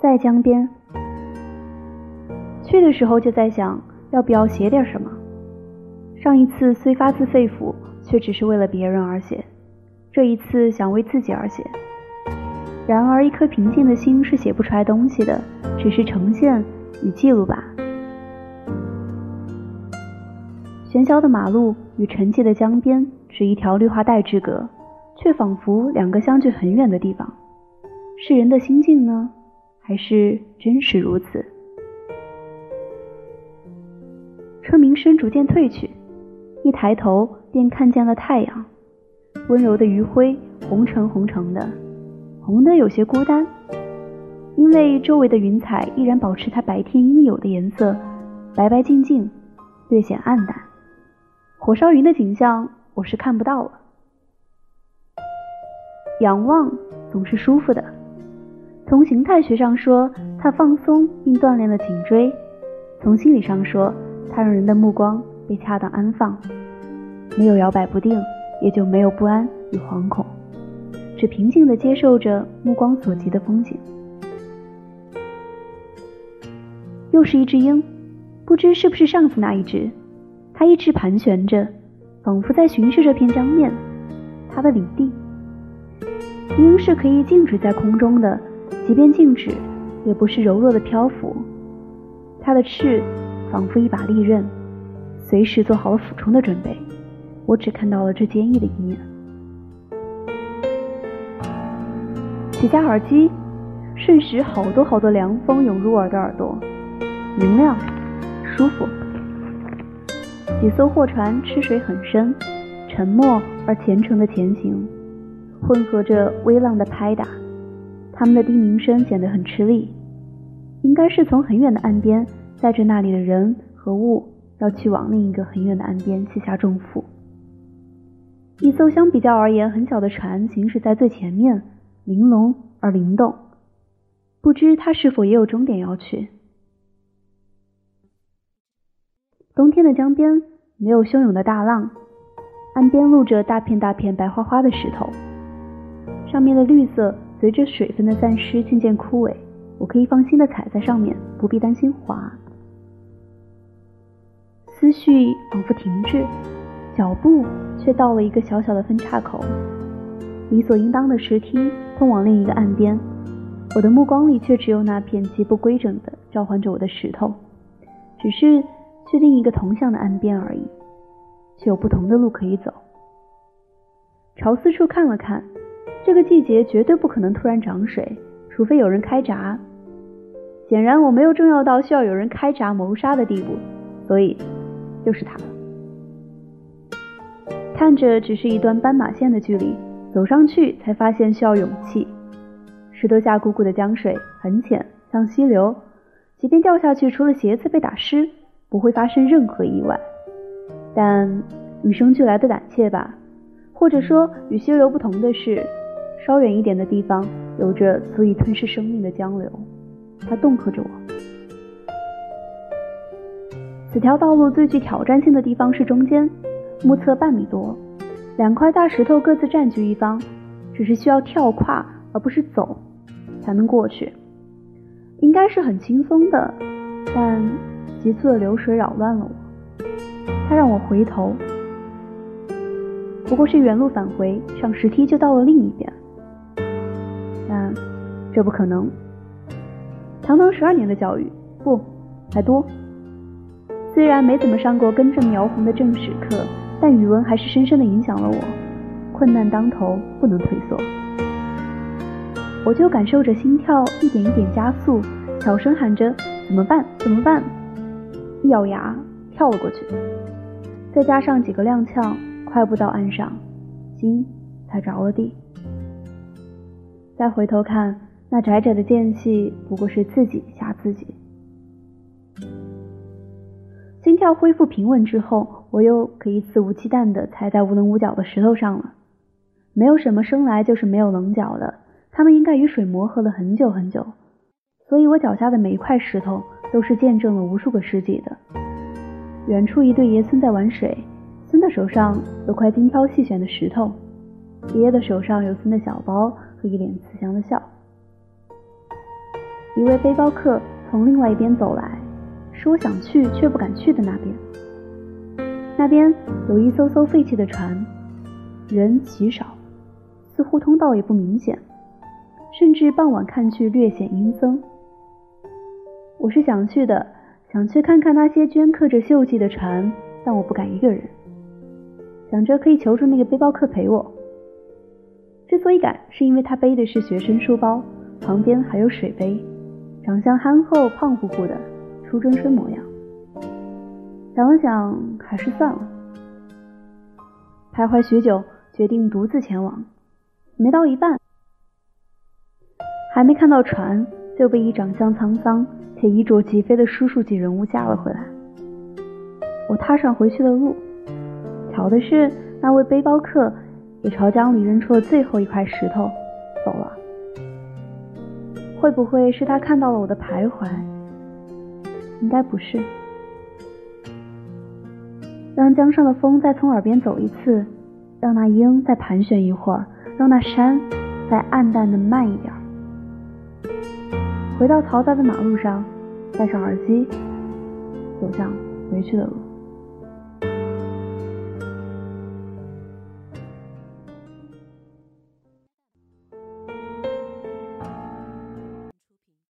在江边。去的时候就在想，要不要写点什么。上一次虽发自肺腑，却只是为了别人而写；这一次想为自己而写。然而，一颗平静的心是写不出来东西的，只是呈现与记录吧。喧嚣的马路与沉寂的江边，是一条绿化带之隔，却仿佛两个相距很远的地方。是人的心境呢，还是真是如此？车鸣声逐渐退去，一抬头便看见了太阳，温柔的余晖，红橙红橙的，红的有些孤单，因为周围的云彩依然保持它白天应有的颜色，白白净净，略显暗淡。火烧云的景象我是看不到了。仰望总是舒服的，从形态学上说，它放松并锻炼了颈椎；从心理上说，它让人的目光被恰当安放，没有摇摆不定，也就没有不安与惶恐，只平静地接受着目光所及的风景。又是一只鹰，不知是不是上次那一只，它一直盘旋着，仿佛在巡视这片江面，它的领地。鹰是可以静止在空中的，即便静止，也不是柔弱的漂浮，它的翅。仿佛一把利刃，随时做好了俯冲的准备。我只看到了这坚毅的一面。取下耳机，瞬时好多好多凉风涌入我的耳朵，明亮，舒服。几艘货船吃水很深，沉默而虔诚的前行，混合着微浪的拍打，他们的低鸣声显得很吃力，应该是从很远的岸边。载着那里的人和物，要去往另一个很远的岸边卸下重负。一艘相比较而言很小的船行驶在最前面，玲珑而灵动。不知它是否也有终点要去？冬天的江边没有汹涌的大浪，岸边露着大片大片白花花的石头，上面的绿色随着水分的散失渐渐枯萎。我可以放心的踩在上面，不必担心滑。思绪仿佛停滞，脚步却到了一个小小的分岔口，理所应当的石梯通往另一个岸边。我的目光里却只有那片极不规整的召唤着我的石头，只是去另一个同向的岸边而已，却有不同的路可以走。朝四处看了看，这个季节绝对不可能突然涨水，除非有人开闸。显然我没有重要到需要有人开闸谋杀的地步，所以。就是他了。看着只是一段斑马线的距离，走上去才发现需要勇气。石头下汩汩的江水很浅，像溪流，即便掉下去，除了鞋子被打湿，不会发生任何意外。但与生俱来的胆怯吧，或者说与溪流不同的是，稍远一点的地方有着足以吞噬生命的江流，它恫吓着我。此条道路最具挑战性的地方是中间，目测半米多，两块大石头各自占据一方，只是需要跳跨而不是走才能过去，应该是很轻松的，但急促的流水扰乱了我，它让我回头，不过是原路返回，上石梯就到了另一边，这不可能，堂堂十二年的教育，不，还多。虽然没怎么上过根正苗红的正史课，但语文还是深深的影响了我。困难当头，不能退缩。我就感受着心跳一点一点加速，小声喊着：“怎么办？怎么办？”一咬牙跳了过去，再加上几个踉跄，快步到岸上，心才着了地。再回头看，那窄窄的间隙，不过是自己吓自己。心跳恢复平稳之后，我又可以肆无忌惮地踩在无棱无角的石头上了。没有什么生来就是没有棱角的，它们应该与水磨合了很久很久。所以我脚下的每一块石头都是见证了无数个世纪的。远处一对爷孙在玩水，孙的手上有块精挑细选的石头，爷爷的手上有孙的小包和一脸慈祥的笑。一位背包客从另外一边走来，是我想去却不敢去的那边。那边有一艘艘废弃的船，人极少，似乎通道也不明显，甚至傍晚看去略显阴森。我是想去的，想去看看那些镌刻着锈迹的船，但我不敢一个人，想着可以求助那个背包客陪我。之所以敢，是因为他背的是学生书包，旁边还有水杯，长相憨厚、胖乎乎的，初中生模样。想了想，还是算了。徘徊许久，决定独自前往。没到一半，还没看到船，就被一长相沧桑且衣着极非的叔叔级人物架了回来。我踏上回去的路，巧的是，那位背包客也朝江里扔出了最后一块石头，走了。会不会是他看到了我的徘徊？应该不是。让江上的风再从耳边走一次，让那鹰再盘旋一会儿，让那山再暗淡的慢一点。回到嘈杂的马路上，戴上耳机，走向回去的路。